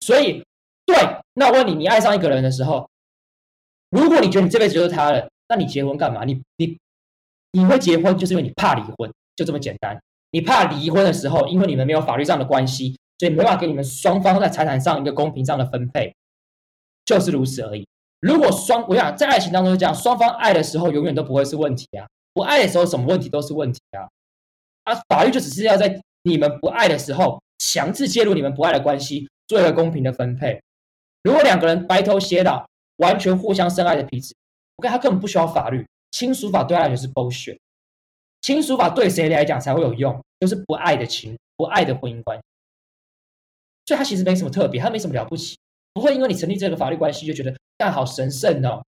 所以，对，那我问你，你爱上一个人的时候？如果你觉得你这辈子就是他了，那你结婚干嘛？你你你会结婚，就是因为你怕离婚，就这么简单。你怕离婚的时候，因为你们没有法律上的关系，所以没办法给你们双方在财产上一个公平上的分配，就是如此而已。如果双我想在爱情当中是这样，双方爱的时候永远都不会是问题啊，不爱的时候什么问题都是问题啊。啊，法律就只是要在你们不爱的时候强制介入你们不爱的关系，做一个公平的分配。如果两个人白头偕老。完全互相深爱的彼此，OK，他根本不需要法律，亲属法对他来讲是 bullshit。亲属法对谁来讲才会有用？就是不爱的情，不爱的婚姻关系。所以他其实没什么特别，他没什么了不起，不会因为你成立这个法律关系就觉得干好神圣哦。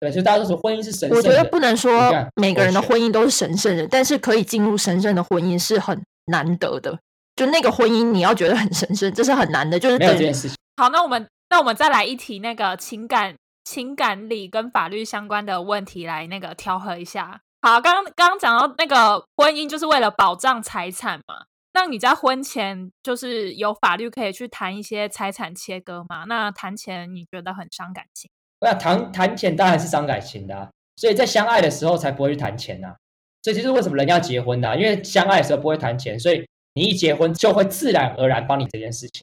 对，所以大家都说婚姻是神圣的。我觉得不能说每个人的婚姻都是神圣的，但是可以进入神圣的婚姻是很难得的。就那个婚姻你要觉得很神圣，这是很难的。就是没有这件事情。好，那我们那我们再来一题那个情感。情感里跟法律相关的问题来那个调和一下。好，刚刚刚刚讲到那个婚姻就是为了保障财产嘛？那你在婚前就是有法律可以去谈一些财产切割吗？那谈钱你觉得很伤感情？那谈谈钱当然是伤感情的，所以在相爱的时候才不会去谈钱呐。这就是为什么人要结婚的，因为相爱的时候不会谈钱，所以你一结婚就会自然而然帮你这件事情。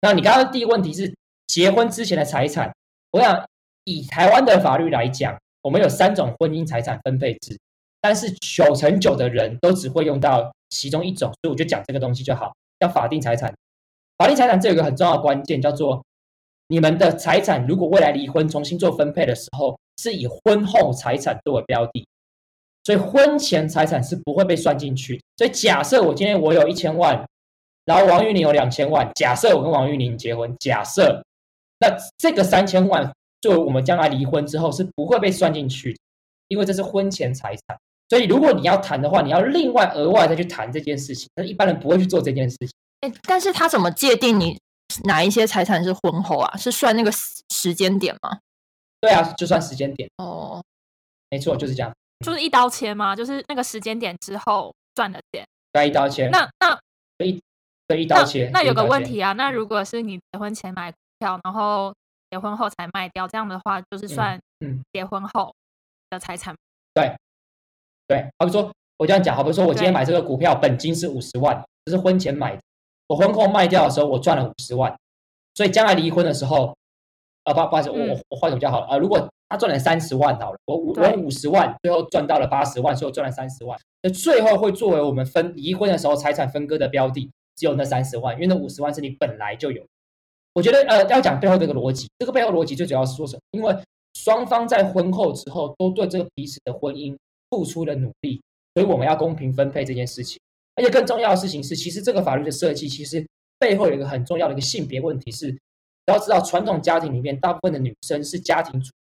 那你刚刚第一个问题是结婚之前的财产，我想。以台湾的法律来讲，我们有三种婚姻财产分配制，但是九成九的人都只会用到其中一种，所以我就讲这个东西就好，叫法定财产。法定财产这有一个很重要的关键，叫做你们的财产如果未来离婚重新做分配的时候，是以婚后财产作为标的，所以婚前财产是不会被算进去。所以假设我今天我有一千万，然后王玉玲有两千万，假设我跟王玉玲结婚，假设那这个三千万。作为我们将来离婚之后是不会被算进去，因为这是婚前财产。所以如果你要谈的话，你要另外额外再去谈这件事情。但一般人不会去做这件事情。哎，但是他怎么界定你哪一些财产是婚后啊？是算那个时间点吗？对啊，就算时间点。哦，没错，就是这样。就是一刀切吗？就是那个时间点之后赚的钱？对，一刀切。那那一对一刀切。那有个问题啊，那如果是你结婚前买股票，然后结婚后才卖掉，这样的话就是算结婚后的财产。对，对，好比说，我这样讲，好比说，我今天买这个股票，本金是五十万，这是婚前买的。我婚后卖掉的时候，我赚了五十万，所以将来离婚的时候，啊，不，不好意思，我我我换种比较好啊。如果他赚了三十万好了，我五我五十万，最后赚到了八十万，所以我赚了三十万，那最后会作为我们分离婚的时候财产分割的标的，只有那三十万，因为那五十万是你本来就有。我觉得呃，要讲背后这个逻辑，这个背后逻辑最主要是说什么？因为双方在婚后之后都对这个彼此的婚姻付出了努力，所以我们要公平分配这件事情。而且更重要的事情是，其实这个法律的设计，其实背后有一个很重要的一个性别问题是，要知道传统家庭里面大部分的女生是家庭主妇，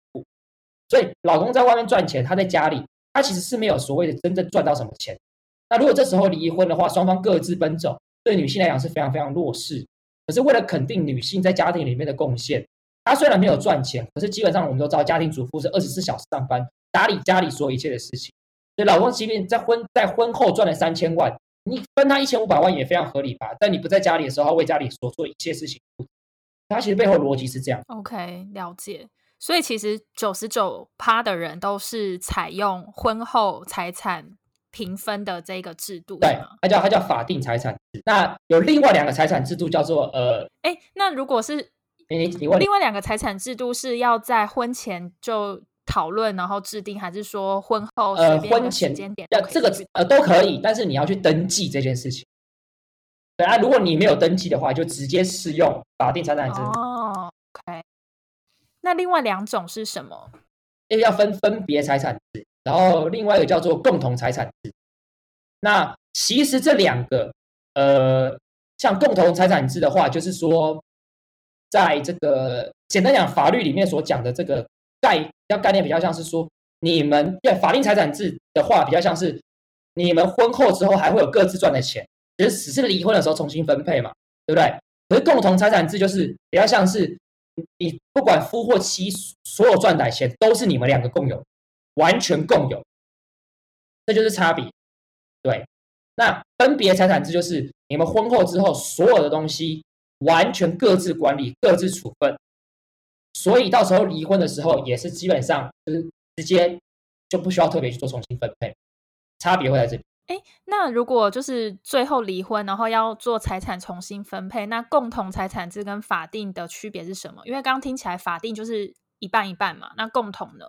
所以老公在外面赚钱，他在家里，他其实是没有所谓的真正赚到什么钱。那如果这时候离婚的话，双方各自奔走，对女性来讲是非常非常弱势。可是为了肯定女性在家庭里面的贡献，她虽然没有赚钱，可是基本上我们都知道，家庭主妇是二十四小时上班，打理家里所有一切的事情。所以老公即便在婚在婚后赚了三千万，你分他一千五百万也非常合理吧？但你不在家里的时候，他为家里所做一切事情，他其实背后逻辑是这样。OK，了解。所以其实九十九趴的人都是采用婚后财产平分的这个制度，对？，它叫它叫法定财产制。那有另外两个财产制度叫做呃，哎，那如果是你你问另外两个财产制度是要在婚前就讨论，然后制定，还是说婚后呃婚前点要这个都可以去呃都可以，但是你要去登记这件事情。对啊，如果你没有登记的话，就直接适用法定财产制。那另外两种是什么？一个要分分别财产制，然后另外一个叫做共同财产制。那其实这两个，呃，像共同财产制的话，就是说，在这个简单讲，法律里面所讲的这个概要概念比较像是说，你们对法定财产制的话，比较像是你们婚后之后还会有各自赚的钱，只是只是离婚的时候重新分配嘛，对不对？可是共同财产制就是比较像是你不管夫或妻，所有赚来钱都是你们两个共有，完全共有，这就是差别。对，那分别财产制就是你们婚后之后所有的东西完全各自管理、各自处分，所以到时候离婚的时候也是基本上就是直接就不需要特别去做重新分配，差别会在这里。那如果就是最后离婚，然后要做财产重新分配，那共同财产制跟法定的区别是什么？因为刚刚听起来法定就是一半一半嘛，那共同呢？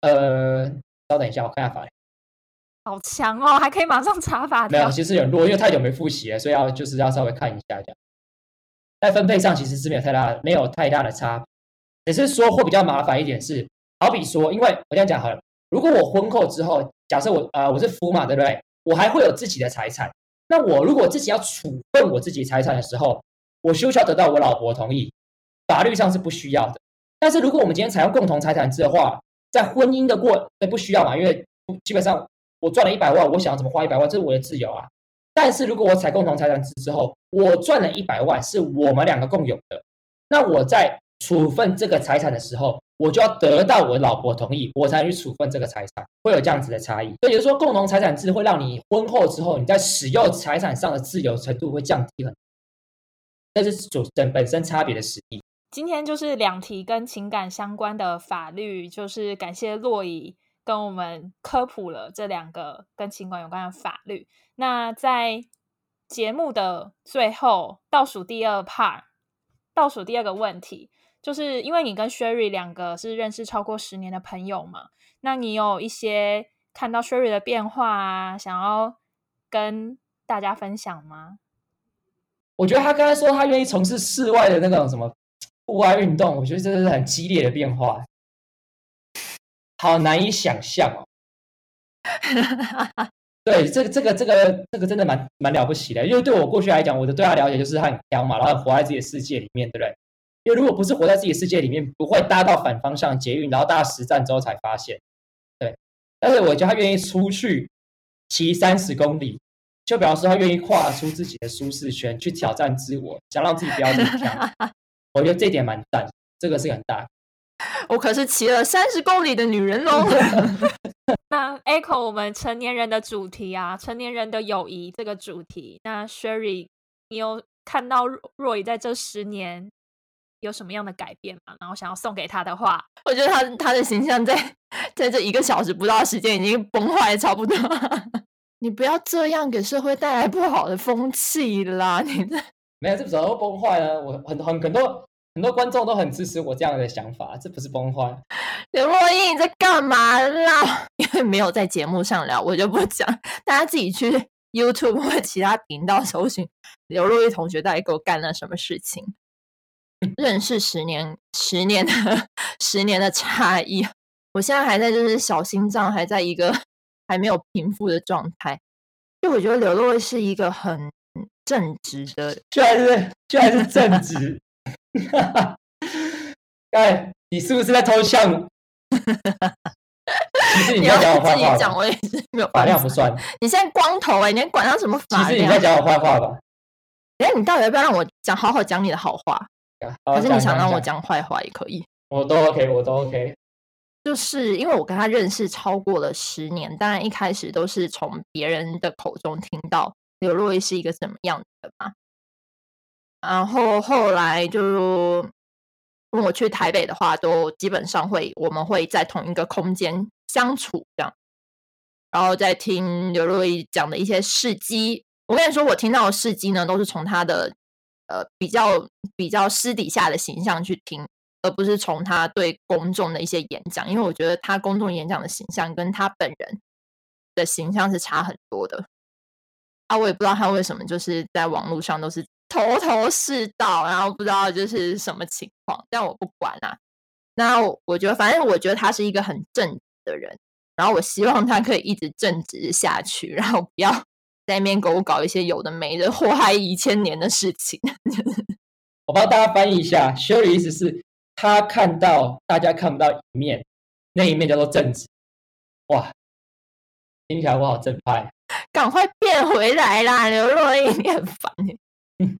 呃，稍等一下，我看下法律。好强哦，还可以马上查法没有，其实有点弱，因为太久没复习了，所以要就是要稍微看一下这样。在分配上其实是没有太大没有太大的差别，只是说会比较麻烦一点是，好比说，因为我这样讲好了，如果我婚后之后，假设我呃我是夫嘛，对不对？我还会有自己的财产，那我如果自己要处分我自己财产的时候，我需不需要得到我老婆同意？法律上是不需要的。但是如果我们今天采用共同财产制的话，在婚姻的过，那不需要嘛，因为基本上我赚了一百万，我想要怎么花一百万，这是我的自由啊。但是如果我采共同财产制之后，我赚了一百万是我们两个共有的，那我在处分这个财产的时候，我就要得到我老婆同意，我才去处分这个财产，会有这样子的差异。所以也就是说，共同财产制会让你婚后之后，你在使用财产上的自由程度会降低很多，这是主本本身差别的实例。今天就是两题跟情感相关的法律，就是感谢洛伊跟我们科普了这两个跟情感有关的法律。那在节目的最后倒数第二 part，倒数第二个问题，就是因为你跟 Sherry 两个是认识超过十年的朋友嘛，那你有一些看到 Sherry 的变化啊，想要跟大家分享吗？我觉得他刚才说他愿意从事室外的那种什么户外运动，我觉得这是很激烈的变化，好难以想象哦。对，这个这个这个这个真的蛮蛮了不起的，因为对我过去来讲，我的对他了解就是他很强嘛，然后活在自己的世界里面，对不对？因为如果不是活在自己的世界里面，不会搭到反方向捷运，然后搭实战之后才发现，对。但是我觉得他愿意出去骑三十公里，就表示他愿意跨出自己的舒适圈，去挑战自我，想让自己不要那么强。我觉得这一点蛮赞，这个是很大。我可是骑了三十公里的女人哦。(laughs) (laughs) 那 echo 我们成年人的主题啊，成年人的友谊这个主题。那 Sherry，你有看到若若雨在这十年有什么样的改变吗？然后想要送给他的话，我觉得他他的形象在在这一个小时不到的时间已经崩坏差不多。(laughs) 你不要这样给社会带来不好的风气啦！你这 (laughs) 没有，这怎么会崩坏呢？我很很很多很多观众都很支持我这样的想法，这不是崩坏。(laughs) 刘若英你在干嘛啦？因为没有在节目上聊，我就不讲，大家自己去 YouTube 或其他频道搜寻刘若英同学到底给我干了什么事情。认识十年，十年的十年的差异，我现在还在就是小心脏还在一个 (laughs) 还没有平复的状态。就我觉得刘若英是一个很正直的居然是居然是正直，(laughs) 哎，你是不是在偷笑？其实你你在讲要自己我坏话吧，讲我也是没有法。量不算。你现在光头哎、你还管他什么其法量？实你在讲我坏话吧？哎，你到底要不要让我讲好好讲你的好话？好还是你想让我？讲讲坏话也可以？我都 OK，我都 OK。就是因为我跟他认识超过了十年，当然一开始都是从别人的口中听到刘若英是一个怎么样的人嘛。然后后来就问我去台北的话，都基本上会我们会在同一个空间相处这样，然后再听刘若英讲的一些事迹。我跟你说，我听到的事迹呢，都是从他的呃比较比较私底下的形象去听，而不是从他对公众的一些演讲，因为我觉得他公众演讲的形象跟他本人的形象是差很多的。啊，我也不知道他为什么就是在网络上都是。头头是道，然后不知道就是什么情况，但我不管啊。那我觉得，反正我觉得他是一个很正直的人，然后我希望他可以一直正直下去，然后不要在那边给我搞一些有的没的祸害一千年的事情。(laughs) 我帮大家翻译一下，Sherry 意思是他看到大家看不到一面，那一面叫做正直。哇，听起来我好正派，赶快变回来啦，刘若英，你很烦你。(laughs)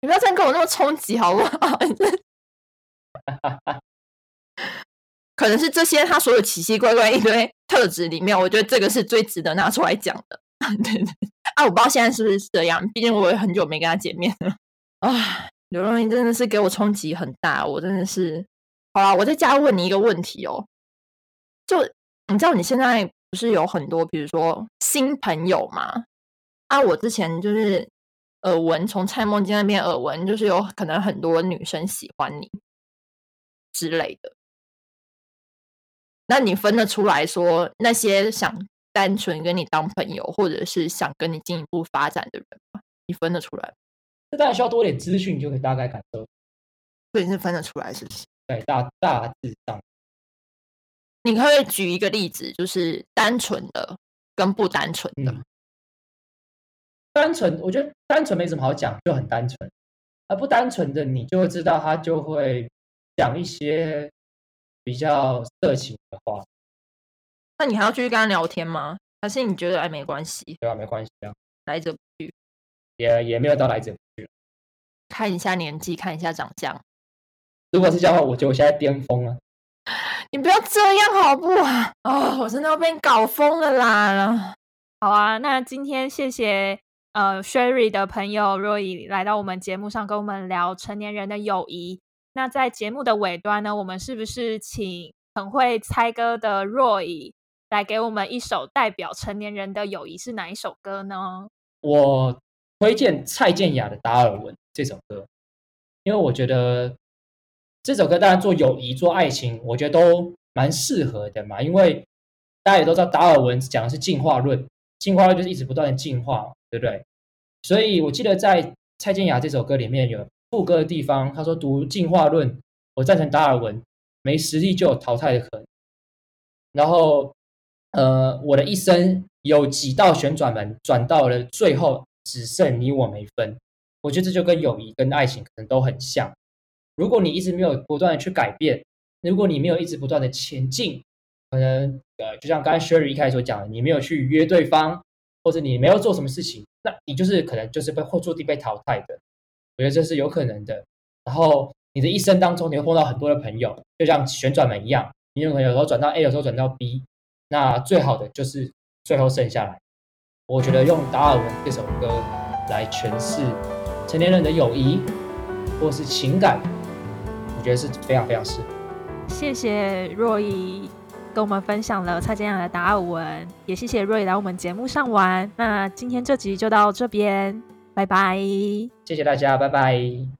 你不要再跟我那么冲击好不好？(laughs) 可能是这些他所有奇奇怪怪一堆特质里面，我觉得这个是最值得拿出来讲的。(laughs) 对对啊，我不知道现在是不是这样，毕竟我也很久没跟他见面了。啊，刘若英真的是给我冲击很大，我真的是。好了，我再加问你一个问题哦，就你知道你现在不是有很多比如说新朋友吗？啊，我之前就是。耳闻从蔡梦金那边耳闻，就是有可能很多女生喜欢你之类的。那你分得出来说那些想单纯跟你当朋友，或者是想跟你进一步发展的人吗？你分得出来？这当然需要多点资讯，你就可以大概感受。所以是分得出来，是不是？对，大大致上。你可以举一个例子，就是单纯的跟不单纯的。单纯，我觉得单纯没什么好讲，就很单纯；而不单纯的，你就会知道他就会讲一些比较色情的话。那你还要继续跟他聊天吗？还是你觉得哎没关系？对啊，没关系啊，来者不拒，也也没有到来者不拒。看一下年纪，看一下长相。如果是这样的话，我觉得我现在巅峰了。你不要这样好不好？哦，我真的要被你搞疯了啦！好啊，那今天谢谢。呃，Sherry 的朋友若以来到我们节目上跟我们聊成年人的友谊。那在节目的尾端呢，我们是不是请很会猜歌的若以来给我们一首代表成年人的友谊是哪一首歌呢？我推荐蔡健雅的《达尔文》这首歌，因为我觉得这首歌当然做友谊、做爱情，我觉得都蛮适合的嘛。因为大家也都知道，达尔文讲的是进化论，进化论就是一直不断的进化，对不对？所以我记得在蔡健雅这首歌里面有副歌的地方，他说：“读进化论，我赞成达尔文，没实力就有淘汰的可能。”然后，呃，我的一生有几道旋转门，转到了最后只剩你我没分。我觉得这就跟友谊跟爱情可能都很像。如果你一直没有不断的去改变，如果你没有一直不断的前进，可能呃，就像刚才 Sherry 一开始所讲的，你没有去约对方。或者你没有做什么事情，那你就是可能就是被或注定被淘汰的。我觉得这是有可能的。然后你的一生当中，你会碰到很多的朋友，就像旋转门一样，你有可能有时候转到 A，有时候转到 B。那最好的就是最后剩下来。我觉得用达尔文这首歌来诠释成年人的友谊或是情感，我觉得是非常非常适合。谢谢若依。跟我们分享了蔡健雅的达尔文，也谢谢瑞来我们节目上玩。那今天这集就到这边，拜拜，谢谢大家，拜拜。